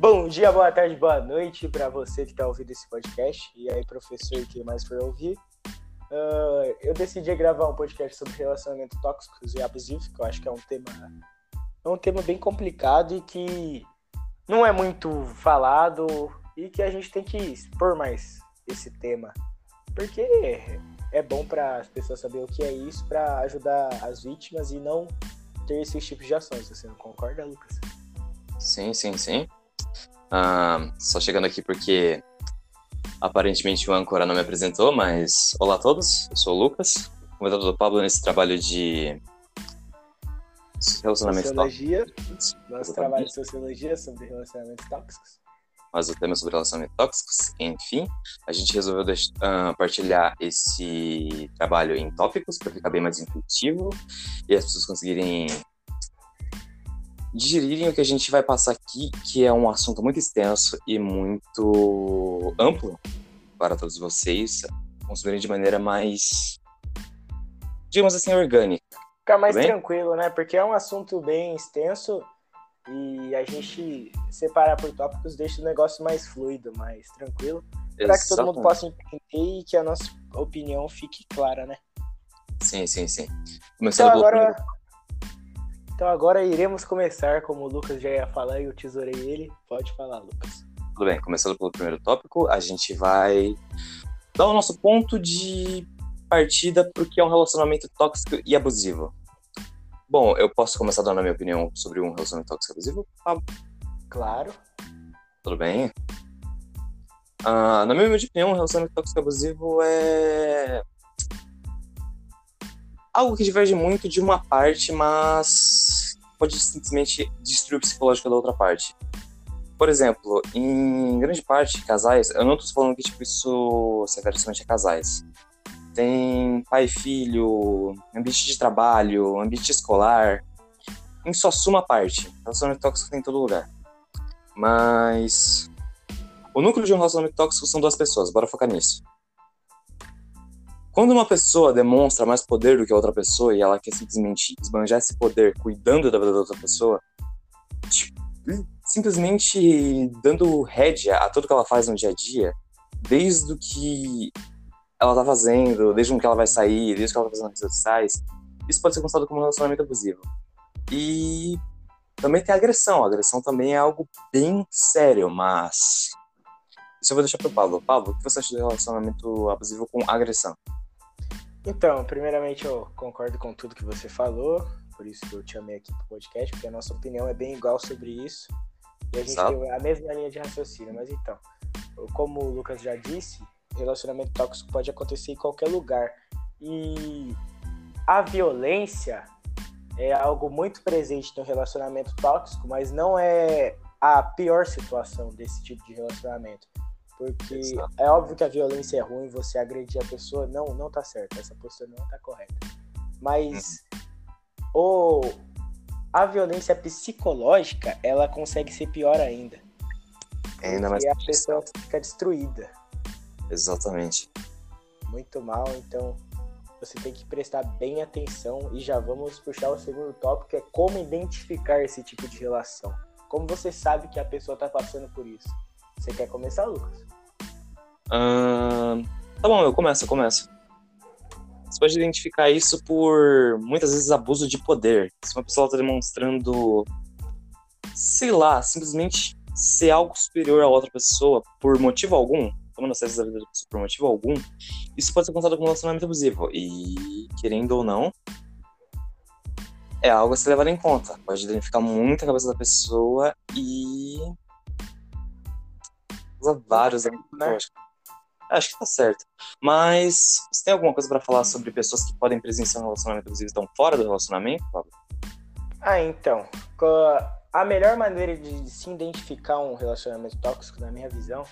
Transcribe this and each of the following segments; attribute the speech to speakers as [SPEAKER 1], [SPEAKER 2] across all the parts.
[SPEAKER 1] Bom dia, boa tarde, boa noite para você que está ouvindo esse podcast. E aí, professor, quem mais for ouvir. Uh, eu decidi gravar um podcast sobre relacionamento tóxicos e abusivos, que eu acho que é um tema, é um tema bem complicado e que não é muito falado e que a gente tem que expor mais esse tema. Porque é bom para as pessoas saberem o que é isso para ajudar as vítimas e não ter esses tipos de ações. Você não concorda, Lucas?
[SPEAKER 2] Sim, sim, sim. Uh, só chegando aqui porque aparentemente o âncora não me apresentou, mas olá a todos, eu sou o Lucas, convidado do Pablo nesse trabalho de relacionamento
[SPEAKER 1] sociologia, nosso trabalho de sociologia sobre relacionamentos tóxicos.
[SPEAKER 2] Mas o tema é sobre relacionamentos tóxicos, enfim, a gente resolveu uh, partilhar esse trabalho em tópicos para ficar bem mais intuitivo e as pessoas conseguirem digerirem o que a gente vai passar aqui, que é um assunto muito extenso e muito amplo para todos vocês consumirem de maneira mais, digamos assim, orgânica.
[SPEAKER 1] Ficar mais tranquilo, né? Porque é um assunto bem extenso e a gente separar por tópicos deixa o negócio mais fluido, mais tranquilo, para que todo mundo possa entender e que a nossa opinião fique clara, né?
[SPEAKER 2] Sim, sim, sim.
[SPEAKER 1] Começando então, agora... Então agora iremos começar, como o Lucas já ia falar e eu tesourei ele. Pode falar, Lucas.
[SPEAKER 2] Tudo bem, começando pelo primeiro tópico, a gente vai dar o nosso ponto de partida porque é um relacionamento tóxico e abusivo. Bom, eu posso começar dando a minha opinião sobre um relacionamento tóxico e abusivo?
[SPEAKER 1] Ah, claro.
[SPEAKER 2] Tudo bem? Ah, na minha opinião, um relacionamento tóxico e abusivo é algo que diverge muito de uma parte, mas pode simplesmente destruir o psicológico da outra parte. Por exemplo, em grande parte, casais, eu não estou falando que tipo, isso se refere somente a casais. Tem pai e filho, ambiente de trabalho, ambiente escolar, em sua suma parte. Relacionamento tóxico tem em todo lugar. Mas o núcleo de um relacionamento tóxico são duas pessoas, bora focar nisso. Quando uma pessoa demonstra mais poder do que a outra pessoa e ela quer simplesmente esbanjar esse poder cuidando da vida da outra pessoa, tipo, simplesmente dando rédea a tudo que ela faz no dia a dia, desde o que ela tá fazendo, desde o que ela vai sair, desde o que ela tá fazendo nas redes sociais, isso pode ser considerado como um relacionamento abusivo. E também tem a agressão. A agressão também é algo bem sério, mas. Isso eu vou deixar pro Pablo. Pablo, o que você acha do relacionamento abusivo com agressão?
[SPEAKER 1] Então, primeiramente eu concordo com tudo que você falou, por isso que eu te amei aqui pro podcast, porque a nossa opinião é bem igual sobre isso. E a gente tem a mesma linha de raciocínio. Mas então, como o Lucas já disse, relacionamento tóxico pode acontecer em qualquer lugar. E a violência é algo muito presente no relacionamento tóxico, mas não é a pior situação desse tipo de relacionamento. Porque Exato. é óbvio que a violência é ruim, você agredir a pessoa, não, não tá certo, essa postura não tá correta. Mas uhum. o, a violência psicológica, ela consegue ser pior ainda.
[SPEAKER 2] É ainda mais.
[SPEAKER 1] E a pessoa fica destruída.
[SPEAKER 2] Exatamente.
[SPEAKER 1] Muito mal, então você tem que prestar bem atenção e já vamos puxar o segundo tópico, que é como identificar esse tipo de relação. Como você sabe que a pessoa tá passando por isso? Você quer começar, Lucas?
[SPEAKER 2] Uh, tá bom, eu começo, eu começo. Você pode identificar isso por muitas vezes abuso de poder. Se uma pessoa está demonstrando, sei lá, simplesmente ser algo superior a outra pessoa por motivo algum, tomando acesso da vida da pessoa por motivo algum, isso pode ser contado como um relacionamento abusivo. E, querendo ou não, é algo a ser levado em conta. Pode identificar muito a cabeça da pessoa e usa vários né? Acho que tá certo. Mas você tem alguma coisa para falar sobre pessoas que podem presenciar um relacionamento abusivo e estão fora do relacionamento, Pablo?
[SPEAKER 1] Ah, então. A melhor maneira de se identificar um relacionamento tóxico, na minha visão,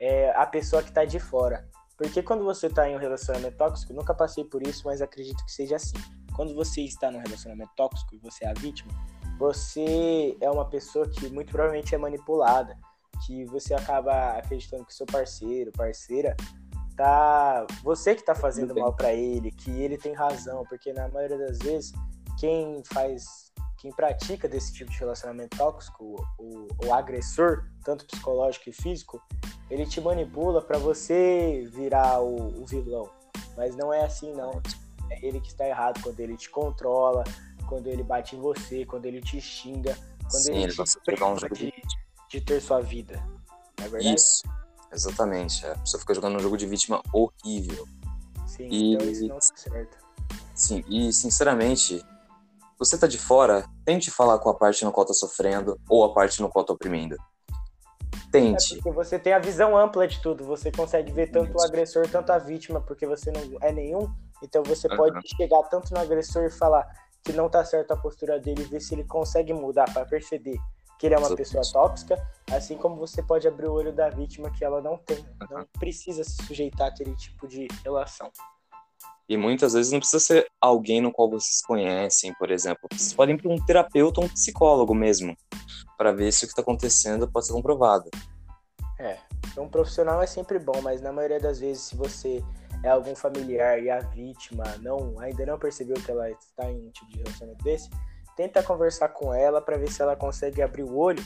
[SPEAKER 1] é a pessoa que tá de fora. Porque quando você tá em um relacionamento tóxico, nunca passei por isso, mas acredito que seja assim. Quando você está num relacionamento tóxico e você é a vítima, você é uma pessoa que muito provavelmente é manipulada que você acaba acreditando que seu parceiro, parceira, tá você que tá fazendo mal para ele, que ele tem razão, porque na maioria das vezes quem faz quem pratica desse tipo de relacionamento tóxico, o, o agressor, tanto psicológico e físico, ele te manipula para você virar o, o, vilão. Mas não é assim, não. É ele que está errado quando ele te controla, quando ele bate em você, quando ele te xinga, quando Sim, ele, ele te priva um de, de ter sua vida. Não é verdade?
[SPEAKER 2] Isso, exatamente. A pessoa fica jogando um jogo de vítima horrível.
[SPEAKER 1] Sim, e... então isso não tá certo.
[SPEAKER 2] Sim, e sinceramente, você tá de fora, tente falar com a parte no qual tá sofrendo ou a parte no qual tá oprimindo. Tente.
[SPEAKER 1] É porque você tem a visão ampla de tudo, você consegue ver tanto o agressor, tanto a vítima, porque você não é nenhum, então você uhum. pode chegar tanto no agressor e falar que não tá certa a postura dele, ver se ele consegue mudar para perceber que ele é uma pessoa tóxica, assim como você pode abrir o olho da vítima que ela não tem, não precisa se sujeitar àquele tipo de relação.
[SPEAKER 2] E muitas vezes não precisa ser alguém no qual vocês conhecem, por exemplo. Vocês podem ir para um terapeuta ou um psicólogo mesmo, para ver se o que está acontecendo pode ser comprovado.
[SPEAKER 1] É, um profissional é sempre bom, mas na maioria das vezes, se você é algum familiar e a vítima não ainda não percebeu que ela está em um tipo de relacionamento desse, tenta conversar com ela para ver se ela consegue abrir o olho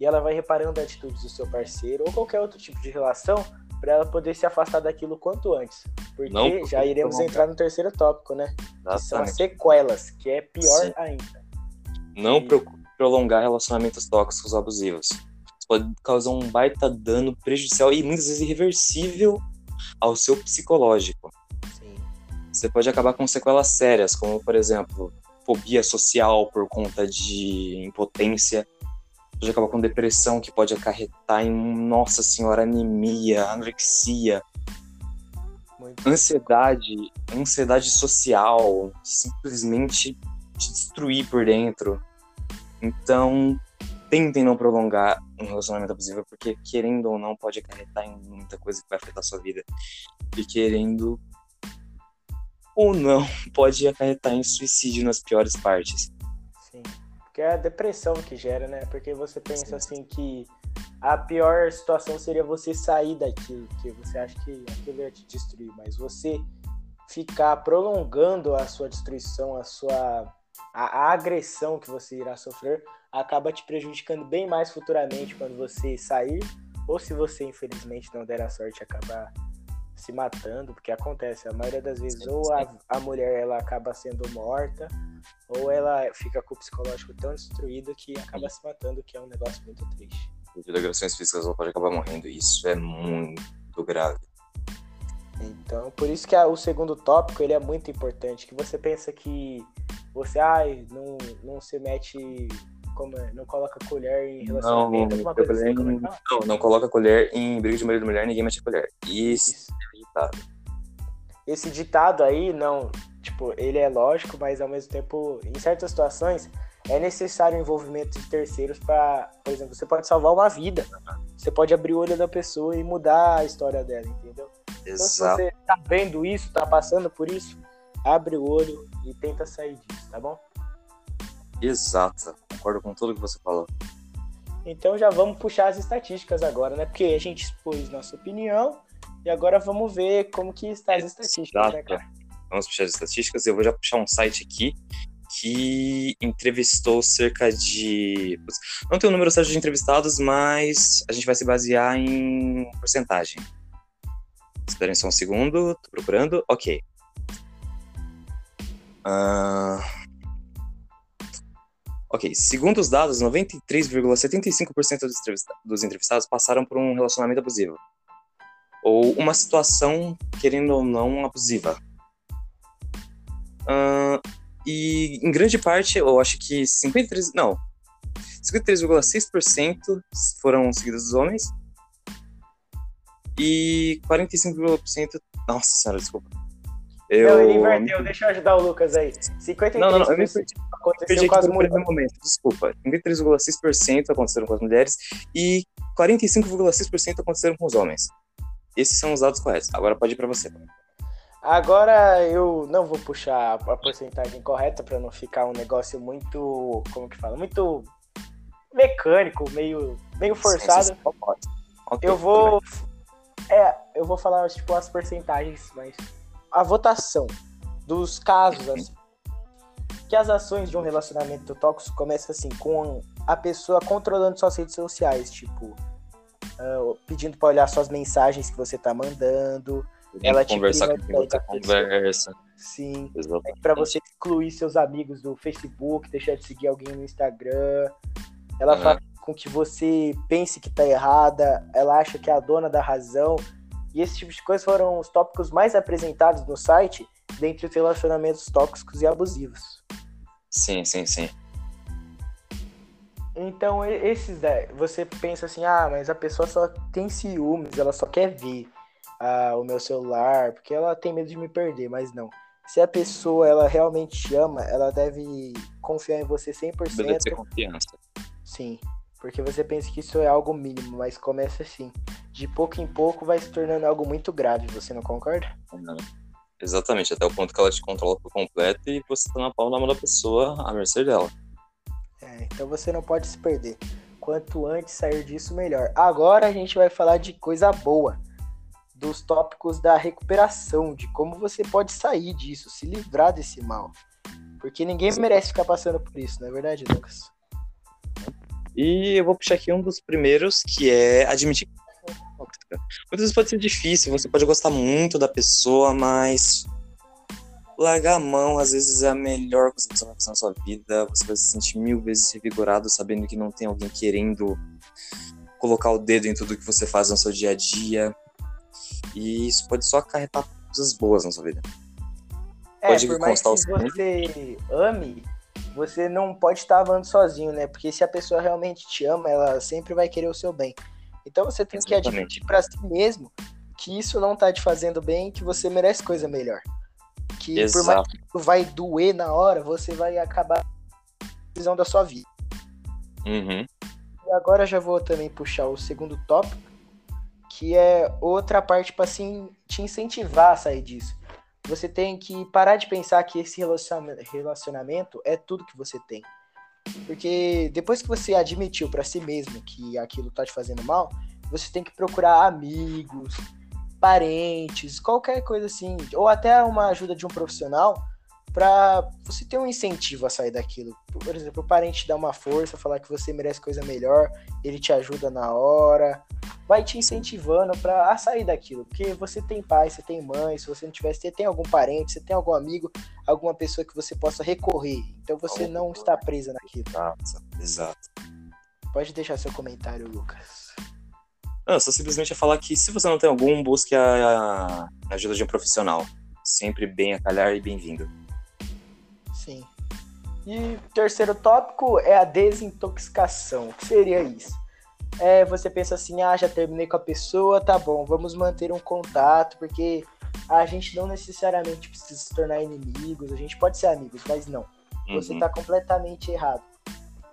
[SPEAKER 1] e ela vai reparando atitudes do seu parceiro ou qualquer outro tipo de relação para ela poder se afastar daquilo quanto antes. Porque não, já iremos entrar no terceiro tópico, né? Que são as sequelas, que é pior Sim. ainda.
[SPEAKER 2] Não e... procure prolongar relacionamentos tóxicos ou abusivos. Isso pode causar um baita dano prejudicial e muitas vezes irreversível ao seu psicológico. Sim. Você pode acabar com sequelas sérias, como por exemplo, fobia social por conta de impotência, pode acabar com depressão, que pode acarretar em, nossa senhora, anemia, anorexia, Muito ansiedade, ansiedade social, simplesmente te destruir por dentro. Então, tentem não prolongar um relacionamento abusivo, porque querendo ou não, pode acarretar em muita coisa que vai afetar a sua vida. E querendo ou não, pode acarretar em suicídio nas piores partes.
[SPEAKER 1] Sim. Porque é a depressão que gera, né? Porque você pensa Sim. assim que a pior situação seria você sair daquilo, que você acha que aquilo ia te destruir, mas você ficar prolongando a sua destruição, a sua a, a agressão que você irá sofrer acaba te prejudicando bem mais futuramente quando você sair, ou se você infelizmente não der a sorte de acabar se matando, porque acontece, a maioria das vezes sim, ou a, a mulher ela acaba sendo morta, ou ela fica com o psicológico tão destruído que acaba se matando, que é um negócio muito triste.
[SPEAKER 2] Devido a agressões físicas ela pode acabar morrendo, e isso é muito grave.
[SPEAKER 1] Então, por isso que a, o segundo tópico ele é muito importante, que você pensa que você ai, não, não se mete como é? Não coloca colher em relacionamento, não, alguma coisa assim,
[SPEAKER 2] em... não, não coloca colher em briga de marido e mulher, ninguém mete a colher. Isso, Isso. é ditado.
[SPEAKER 1] Esse ditado aí, não, tipo, ele é lógico, mas ao mesmo tempo, em certas situações, é necessário o envolvimento de terceiros para, por exemplo, você pode salvar uma vida. Você pode abrir o olho da pessoa e mudar a história dela, entendeu? Exato. Então, se você tá vendo isso, tá passando por isso, abre o olho e tenta sair disso, tá bom?
[SPEAKER 2] Exato, concordo com tudo que você falou.
[SPEAKER 1] Então já vamos puxar as estatísticas agora, né? Porque a gente expôs nossa opinião e agora vamos ver como que está as estatísticas, né, cara?
[SPEAKER 2] Vamos puxar as estatísticas. Eu vou já puxar um site aqui que entrevistou cerca de. Não tem o um número certo de entrevistados, mas a gente vai se basear em porcentagem. Esperem só um segundo, tô procurando. Ok. Uh... Ok, segundo os dados, 93,75% dos, dos entrevistados passaram por um relacionamento abusivo. Ou uma situação, querendo ou não, abusiva. Uh, e em grande parte, eu acho que 53. Não. 53,6% foram seguidos dos homens. E 45,% Nossa senhora, desculpa.
[SPEAKER 1] Eu... Não, ele inverteu, deixa eu ajudar o Lucas aí. 53% não, não, não, eu me perdi,
[SPEAKER 2] aconteceu com as mulheres. Momento, desculpa. 53,6% aconteceram com as mulheres e 45,6% aconteceram com os homens. Esses são os dados corretos. Agora pode ir para você.
[SPEAKER 1] Agora eu não vou puxar a porcentagem correta para não ficar um negócio muito, como que fala, muito mecânico, meio, meio forçado. Eu vou, é, eu vou falar tipo as porcentagens, mas a votação dos casos, assim. que as ações de um relacionamento tóxico começam assim, com a pessoa controlando suas redes sociais, tipo, uh, pedindo para olhar suas mensagens que você tá mandando. Ela te
[SPEAKER 2] conversar com quem você conversa.
[SPEAKER 1] Sim. Para você excluir seus amigos do Facebook, deixar de seguir alguém no Instagram. Ela uhum. faz com que você pense que tá errada, ela acha que é a dona da razão. E esse tipo de coisa foram os tópicos mais apresentados no site dentre os relacionamentos tóxicos e abusivos.
[SPEAKER 2] Sim, sim, sim.
[SPEAKER 1] Então, esses, é, você pensa assim, ah, mas a pessoa só tem ciúmes, ela só quer ver ah, o meu celular, porque ela tem medo de me perder, mas não. Se a pessoa, ela realmente te ama, ela deve confiar em você 100%. Deve
[SPEAKER 2] ter confiança.
[SPEAKER 1] Sim, porque você pensa que isso é algo mínimo, mas começa assim. De pouco em pouco vai se tornando algo muito grave, você não concorda?
[SPEAKER 2] Não. Exatamente, até o ponto que ela te controla por completo e você tá na palma da mão da pessoa à mercê dela.
[SPEAKER 1] É, então você não pode se perder. Quanto antes sair disso, melhor. Agora a gente vai falar de coisa boa. Dos tópicos da recuperação, de como você pode sair disso, se livrar desse mal. Porque ninguém merece ficar passando por isso, não é verdade, Lucas?
[SPEAKER 2] E eu vou puxar aqui um dos primeiros, que é admitir tóxica. Muitas vezes pode ser difícil, você pode gostar muito da pessoa, mas largar a mão às vezes é a melhor coisa que você vai fazer na sua vida. Você vai se sentir mil vezes revigorado sabendo que não tem alguém querendo colocar o dedo em tudo que você faz no seu dia a dia. E isso pode só acarretar coisas boas na sua vida.
[SPEAKER 1] É, pode por mais que você ame, você não pode estar amando sozinho, né? Porque se a pessoa realmente te ama, ela sempre vai querer o seu bem. Então você tem Exatamente. que admitir para si mesmo que isso não tá te fazendo bem, que você merece coisa melhor. Que Exato. por mais que vai doer na hora, você vai acabar a visão da sua vida.
[SPEAKER 2] Uhum.
[SPEAKER 1] E agora já vou também puxar o segundo tópico, que é outra parte para assim, te incentivar a sair disso. Você tem que parar de pensar que esse relacionamento é tudo que você tem. Porque depois que você admitiu para si mesmo que aquilo tá te fazendo mal, você tem que procurar amigos, parentes, qualquer coisa assim, ou até uma ajuda de um profissional para você ter um incentivo a sair daquilo. Por exemplo, o parente te dá uma força, falar que você merece coisa melhor, ele te ajuda na hora, vai te incentivando para sair daquilo, porque você tem pai, você tem mãe, se você não tivesse, você tem algum parente, você tem algum amigo, alguma pessoa que você possa recorrer. Então você não está presa naquilo.
[SPEAKER 2] Exato, exato.
[SPEAKER 1] Pode deixar seu comentário, Lucas.
[SPEAKER 2] Não, só simplesmente é falar que se você não tem algum, busque a, a ajuda de um profissional. Sempre bem a calhar e bem-vindo.
[SPEAKER 1] E o terceiro tópico é a desintoxicação. O que seria isso? é, você pensa assim, ah, já terminei com a pessoa, tá bom, vamos manter um contato, porque a gente não necessariamente precisa se tornar inimigos, a gente pode ser amigos, mas não. Você uhum. tá completamente errado.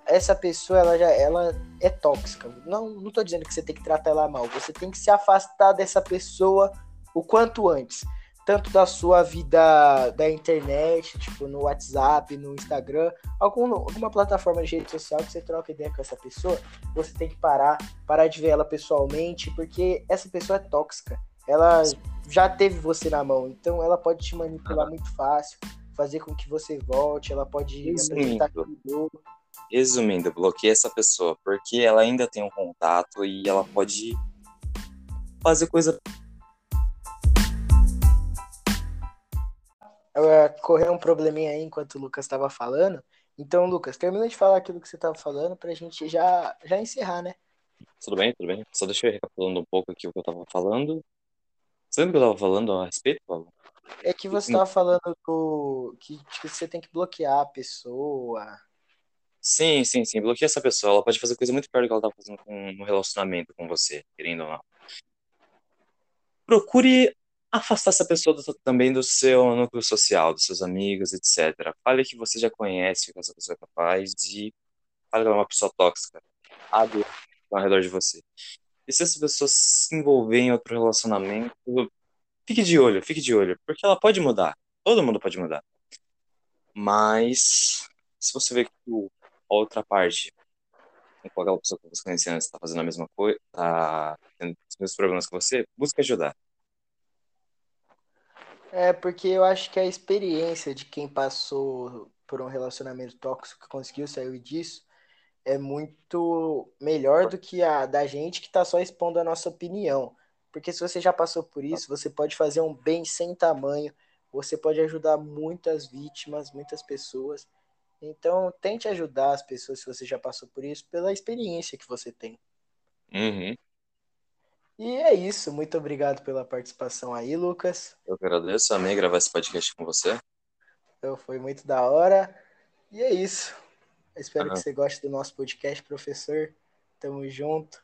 [SPEAKER 1] Essa pessoa, ela já ela é tóxica. Não, não tô dizendo que você tem que tratar ela mal, você tem que se afastar dessa pessoa o quanto antes tanto da sua vida da internet, tipo no WhatsApp, no Instagram, algum, alguma plataforma de rede social que você troca ideia com essa pessoa, você tem que parar, parar de ver ela pessoalmente, porque essa pessoa é tóxica. Ela já teve você na mão, então ela pode te manipular muito fácil, fazer com que você volte, ela pode
[SPEAKER 2] Resumindo, resumindo, bloqueie essa pessoa, porque ela ainda tem um contato e ela pode fazer coisa
[SPEAKER 1] correu um probleminha aí enquanto o Lucas estava falando. Então, Lucas, termina de falar aquilo que você estava falando para a gente já, já encerrar, né?
[SPEAKER 2] Tudo bem, tudo bem. Só deixa eu recapitulando um pouco aqui o que eu estava falando. Você lembra que eu estava falando a respeito, Paulo?
[SPEAKER 1] É que você estava falando do... que, que você tem que bloquear a pessoa.
[SPEAKER 2] Sim, sim, sim. Bloqueia essa pessoa. Ela pode fazer coisa muito pior do que ela está fazendo com, no relacionamento com você, querendo ou não. Procure afastar essa pessoa do, também do seu núcleo social, dos seus amigos, etc. Fale que você já conhece o que essa pessoa é capaz e fale que ela é uma pessoa tóxica. Abre ao redor de você. E se essa pessoa se envolver em outro relacionamento, fique de olho, fique de olho, porque ela pode mudar. Todo mundo pode mudar. Mas se você vê que a outra parte, com aquela pessoa que você conhece antes, está fazendo a mesma coisa, está tendo os mesmos problemas que você, busque ajudar.
[SPEAKER 1] É, porque eu acho que a experiência de quem passou por um relacionamento tóxico, conseguiu sair disso, é muito melhor do que a da gente que está só expondo a nossa opinião. Porque se você já passou por isso, você pode fazer um bem sem tamanho, você pode ajudar muitas vítimas, muitas pessoas. Então, tente ajudar as pessoas se você já passou por isso, pela experiência que você tem.
[SPEAKER 2] Uhum.
[SPEAKER 1] E é isso. Muito obrigado pela participação aí, Lucas.
[SPEAKER 2] Eu agradeço, amei gravar esse podcast com você.
[SPEAKER 1] Então, foi muito da hora. E é isso. espero
[SPEAKER 2] Aham.
[SPEAKER 1] que você goste do nosso podcast, professor. Tamo junto.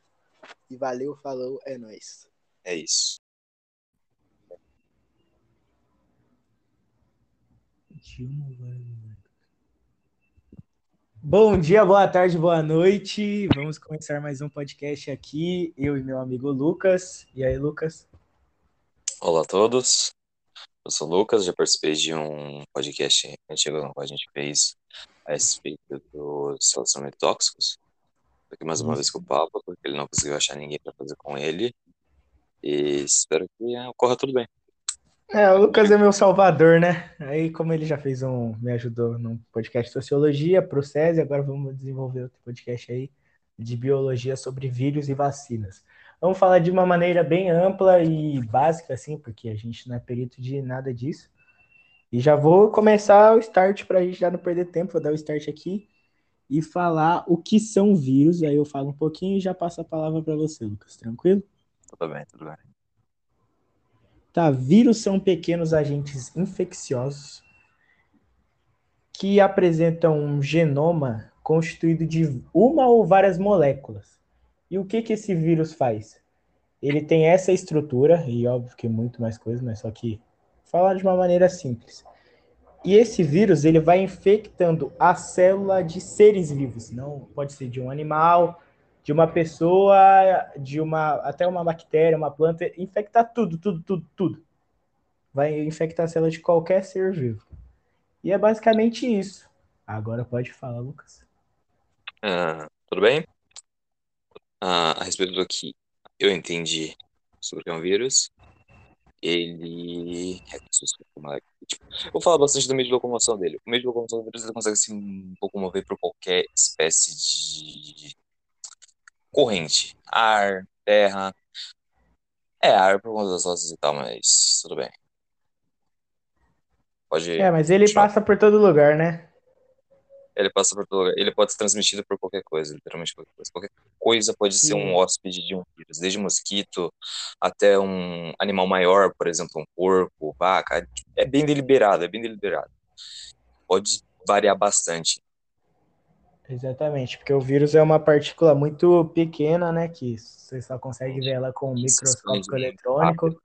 [SPEAKER 1] E valeu, falou, é nóis.
[SPEAKER 2] É isso.
[SPEAKER 1] Bom dia, boa tarde, boa noite. Vamos começar mais um podcast aqui, eu e meu amigo Lucas. E aí, Lucas?
[SPEAKER 2] Olá a todos. Eu sou o Lucas, já participei de um podcast antigo no qual a gente fez a respeito dos relacionamentos tóxicos. Tô aqui mais uma vez com o Pablo, porque ele não conseguiu achar ninguém para fazer com ele. E espero que ocorra tudo bem.
[SPEAKER 1] É, o Lucas é meu salvador, né? Aí, como ele já fez um, me ajudou num podcast de sociologia pro SESI, agora vamos desenvolver outro podcast aí de biologia sobre vírus e vacinas. Vamos falar de uma maneira bem ampla e básica, assim, porque a gente não é perito de nada disso. E já vou começar o start para a gente já não perder tempo, vou dar o start aqui e falar o que são vírus. Aí eu falo um pouquinho e já passo a palavra para você, Lucas. Tranquilo?
[SPEAKER 2] Tudo bem, tudo bem.
[SPEAKER 1] Tá, vírus são pequenos agentes infecciosos que apresentam um genoma constituído de uma ou várias moléculas. E o que que esse vírus faz? Ele tem essa estrutura, e óbvio que muito mais coisa, mas só que falar de uma maneira simples. E esse vírus, ele vai infectando a célula de seres vivos, não pode ser de um animal, de uma pessoa, de uma até uma bactéria, uma planta, infectar tudo, tudo, tudo, tudo. Vai infectar a célula de qualquer ser vivo. E é basicamente isso. Agora pode falar, Lucas.
[SPEAKER 2] Ah, tudo bem? Ah, a respeito do que eu entendi sobre o é um vírus, ele. como é tipo, vou falar bastante do meio de locomoção dele. O meio de locomoção do vírus ele consegue se locomover por qualquer espécie de corrente. Ar, terra. É, ar por conta das roças e tal, mas tudo bem. Pode.
[SPEAKER 1] É, mas ele
[SPEAKER 2] continuar.
[SPEAKER 1] passa por todo lugar, né?
[SPEAKER 2] Ele passa por todo lugar. Ele pode ser transmitido por qualquer coisa, literalmente qualquer coisa. Qualquer coisa pode ser
[SPEAKER 1] Sim.
[SPEAKER 2] um hóspede de um vírus, desde mosquito até um animal maior, por exemplo, um porco, vaca. É bem deliberado, é bem deliberado. Pode variar bastante.
[SPEAKER 1] Exatamente, porque o vírus é uma partícula muito pequena, né? Que você só consegue ver ela com um microscópio eletrônico.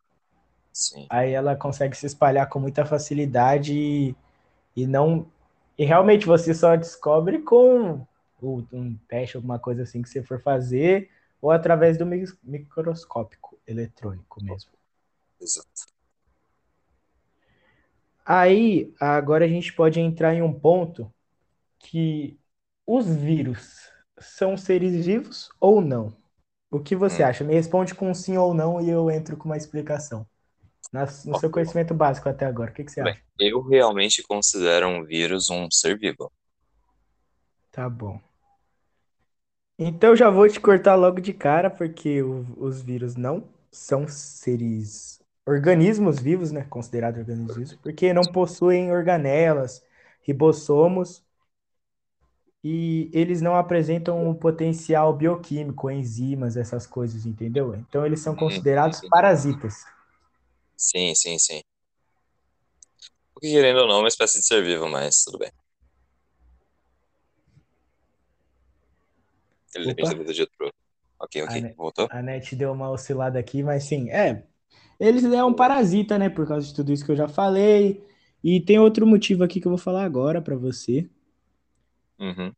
[SPEAKER 1] Aí ela consegue se espalhar com muita facilidade e, e não. E realmente você só descobre com um teste, alguma coisa assim que você for fazer, ou através do mi- microscópico eletrônico mesmo.
[SPEAKER 2] Exato.
[SPEAKER 1] Aí, agora a gente pode entrar em um ponto que os vírus são seres vivos ou não? O que você
[SPEAKER 2] Hum.
[SPEAKER 1] acha? Me responde com sim ou não e eu entro com uma explicação. Nas- no seu
[SPEAKER 2] Ok.
[SPEAKER 1] conhecimento básico até agora, o que, que você
[SPEAKER 2] Bem,
[SPEAKER 1] acha?
[SPEAKER 2] eu realmente considero um vírus um ser vivo.
[SPEAKER 1] Tá bom. Então já vou te cortar logo de cara, porque o- os vírus não são seres, organismos vivos, né? Considerados organismos vivos, porque não possuem organelas, ribossomos, e eles não apresentam um potencial bioquímico, enzimas, essas coisas, entendeu? Então eles são
[SPEAKER 2] Hum,
[SPEAKER 1] considerados
[SPEAKER 2] sim.
[SPEAKER 1] parasitas.
[SPEAKER 2] Sim, sim, sim. Porque querendo ou não, é uma espécie de ser vivo, mas tudo bem. Ele depende
[SPEAKER 1] Opa.
[SPEAKER 2] da vida de outro. Ok, ok.
[SPEAKER 1] Né?
[SPEAKER 2] Voltou?
[SPEAKER 1] A net deu uma oscilada aqui, mas sim, é. Eles é um parasita, né? Por causa de tudo isso que eu já falei. E tem outro motivo aqui que eu vou falar agora pra você.
[SPEAKER 2] Uhum.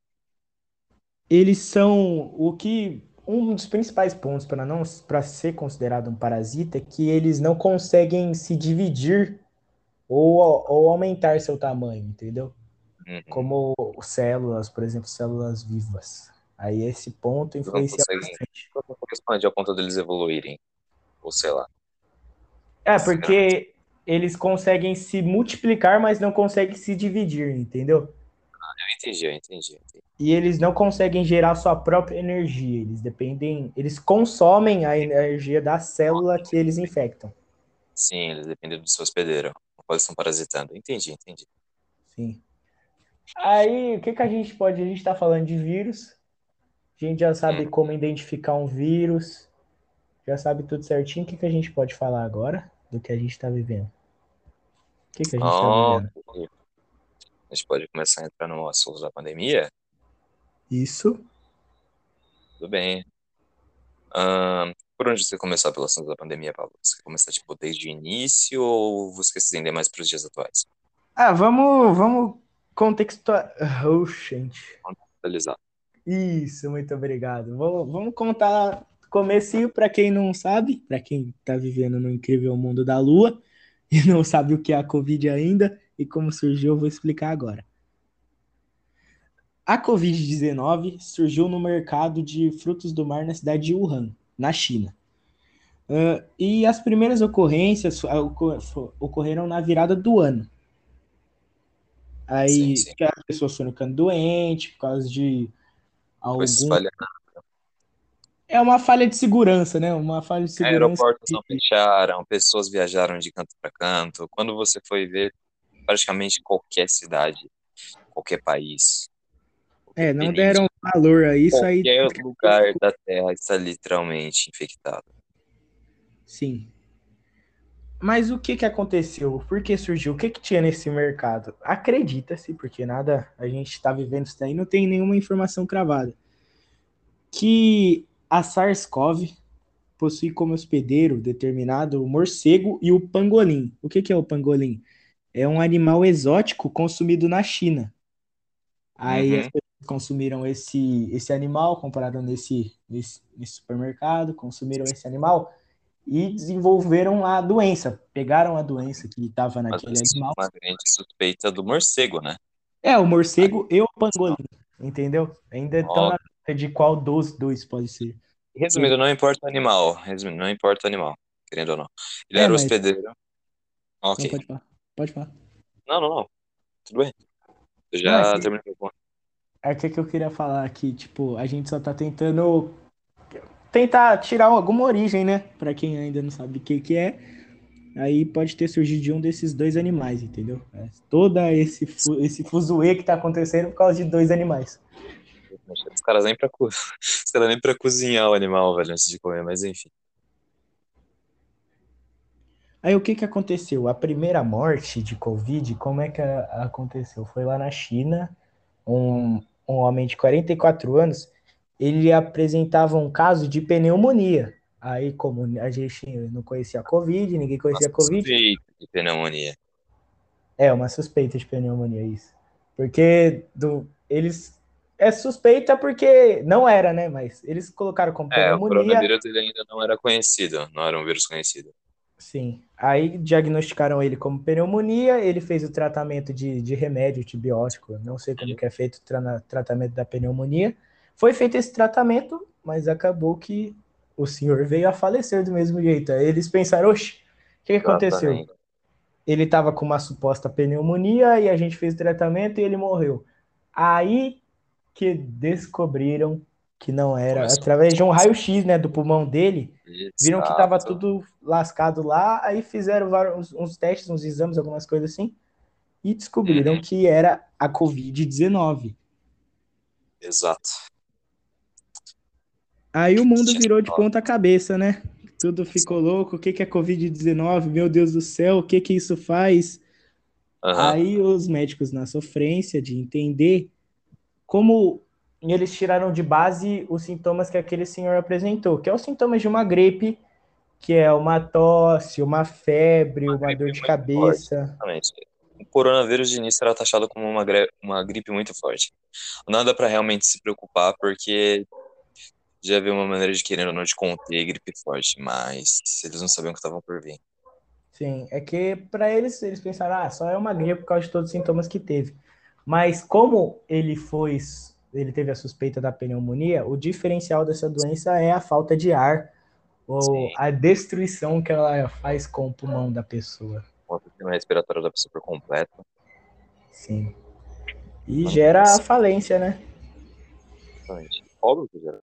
[SPEAKER 1] Eles são o que um dos principais pontos para não para ser considerado um parasita é que eles não conseguem se dividir ou, ou aumentar seu tamanho, entendeu?
[SPEAKER 2] Uhum.
[SPEAKER 1] Como células, por exemplo, células vivas. Aí esse ponto
[SPEAKER 2] não
[SPEAKER 1] influencia
[SPEAKER 2] conseguem
[SPEAKER 1] bastante.
[SPEAKER 2] corresponde ao ponto deles evoluírem. Ou sei lá.
[SPEAKER 1] É, porque eles conseguem se multiplicar, mas não conseguem se dividir, entendeu?
[SPEAKER 2] Eu entendi, eu entendi, eu entendi.
[SPEAKER 1] E eles não conseguem gerar sua própria energia. Eles dependem. Eles consomem a energia da célula que eles infectam.
[SPEAKER 2] Sim, eles dependem do seu hospedeiro. Qual estão parasitando. Entendi, entendi.
[SPEAKER 1] Sim. Aí, o que, que a gente pode. A gente está falando de vírus. A gente já sabe hum. como identificar um vírus. Já sabe tudo certinho. O que, que a gente pode falar agora do que a gente está vivendo? O que, que a gente está oh, vivendo?
[SPEAKER 2] A gente pode começar a entrar no assunto da pandemia?
[SPEAKER 1] Isso.
[SPEAKER 2] Tudo bem. Um, por onde você começou pelo assunto da pandemia, Paulo? Você quer começar, tipo, desde o início ou você quer se estender mais para os dias atuais?
[SPEAKER 1] Ah, vamos, vamos contextualizar. Oh, gente.
[SPEAKER 2] Contextualizar.
[SPEAKER 1] Isso, muito obrigado. Vamos, vamos contar comecinho para quem não sabe, para quem está vivendo no incrível mundo da Lua e não sabe o que é a Covid ainda e como surgiu, eu vou explicar agora. A Covid-19 surgiu no mercado de frutos do mar na cidade de Wuhan, na China. Uh, e as primeiras ocorrências ocorreram na virada do ano. Aí sim, sim. as pessoas foram ficando doentes por causa de algum... É uma falha de segurança, né? Uma falha de segurança.
[SPEAKER 2] Aeroportos não fecharam, pessoas viajaram de canto para canto. Quando você foi ver, praticamente qualquer cidade, qualquer país,
[SPEAKER 1] é, não deram valor a isso
[SPEAKER 2] aí. Qualquer lugar da Terra está literalmente infectado.
[SPEAKER 1] Sim. Mas o que que aconteceu? Por que surgiu? O que que tinha nesse mercado? Acredita-se, porque nada, a gente está vivendo isso daí, não tem nenhuma informação cravada. Que a SARS-CoV possui como hospedeiro determinado o morcego e o pangolim. O que que é o pangolim? É um animal exótico consumido na China. Aí uhum. as consumiram esse, esse animal, compraram nesse, nesse, nesse supermercado, consumiram esse animal e desenvolveram a doença. Pegaram a doença que estava naquele Mas, animal.
[SPEAKER 2] Uma grande suspeita do morcego, né?
[SPEAKER 1] É, o morcego e o pangolim, entendeu? Ainda estão na de qual dos dois pode ser.
[SPEAKER 2] Resumindo, não importa o animal. Resumindo, não importa o animal, querendo ou não. Ele é, era mas... hospedeiro. Ok.
[SPEAKER 1] Não, pode falar.
[SPEAKER 2] Não, não, não. Tudo bem. Eu já não, é terminei o ponto.
[SPEAKER 1] É o que, que eu queria falar aqui, tipo, a gente só tá tentando tentar tirar alguma origem, né? Para quem ainda não sabe o que que é, aí pode ter surgido de um desses dois animais, entendeu? É, toda esse esse fuzuê que tá acontecendo por causa de dois animais.
[SPEAKER 2] Os caras nem para co... Os caras nem para cozinhar o animal, velho, antes de comer, mas enfim.
[SPEAKER 1] Aí o que que aconteceu? A primeira morte de Covid, como é que aconteceu? Foi lá na China, um, um homem de 44 anos, ele apresentava um caso de pneumonia. Aí, como a gente não conhecia a Covid, ninguém conhecia a Covid.
[SPEAKER 2] Suspeita de pneumonia.
[SPEAKER 1] É, uma suspeita de pneumonia, isso. Porque do, eles. É suspeita porque não era, né? Mas eles colocaram como pneumonia. É, o
[SPEAKER 2] coronavírus ainda não era conhecido, não era um vírus conhecido.
[SPEAKER 1] Sim. Aí diagnosticaram ele como pneumonia, ele fez o tratamento de, de remédio antibiótico, não sei como que é feito o tra tratamento da pneumonia. Foi feito esse tratamento, mas acabou que o senhor veio a falecer do mesmo jeito. Aí eles pensaram, oxe, o que, que aconteceu? Ele estava com uma suposta pneumonia e a gente fez o tratamento e ele morreu. Aí que descobriram que não era, através de um raio-x, né, do pulmão dele, viram que estava tudo lascado lá, aí fizeram vários, uns testes, uns exames, algumas coisas assim, e descobriram uhum. que era a Covid-19.
[SPEAKER 2] Exato.
[SPEAKER 1] Aí o mundo virou de ponta cabeça, né? Tudo ficou louco, o que, que é Covid-19? Meu Deus do céu, o que, que isso faz? Uhum. Aí os médicos, na sofrência de entender como e eles tiraram de base os sintomas que aquele senhor apresentou, que é os sintomas de uma gripe, que é uma tosse, uma febre, uma, uma dor de cabeça.
[SPEAKER 2] Exatamente. O coronavírus de início era taxado como uma, uma gripe muito forte. Nada para realmente se preocupar, porque já havia uma maneira de querer ou não de conter gripe forte, mas eles não sabiam o que estavam por vir.
[SPEAKER 1] Sim, é que para eles, eles pensaram, ah, só é uma gripe por causa de todos os sintomas que teve. Mas como ele foi ele teve a suspeita da pneumonia, o diferencial dessa doença é a falta de ar ou Sim. a destruição que ela faz com o pulmão da pessoa.
[SPEAKER 2] O sistema respiratório da pessoa por completo.
[SPEAKER 1] Sim. E gera a falência, né?
[SPEAKER 2] Exatamente. Óbvio que gera.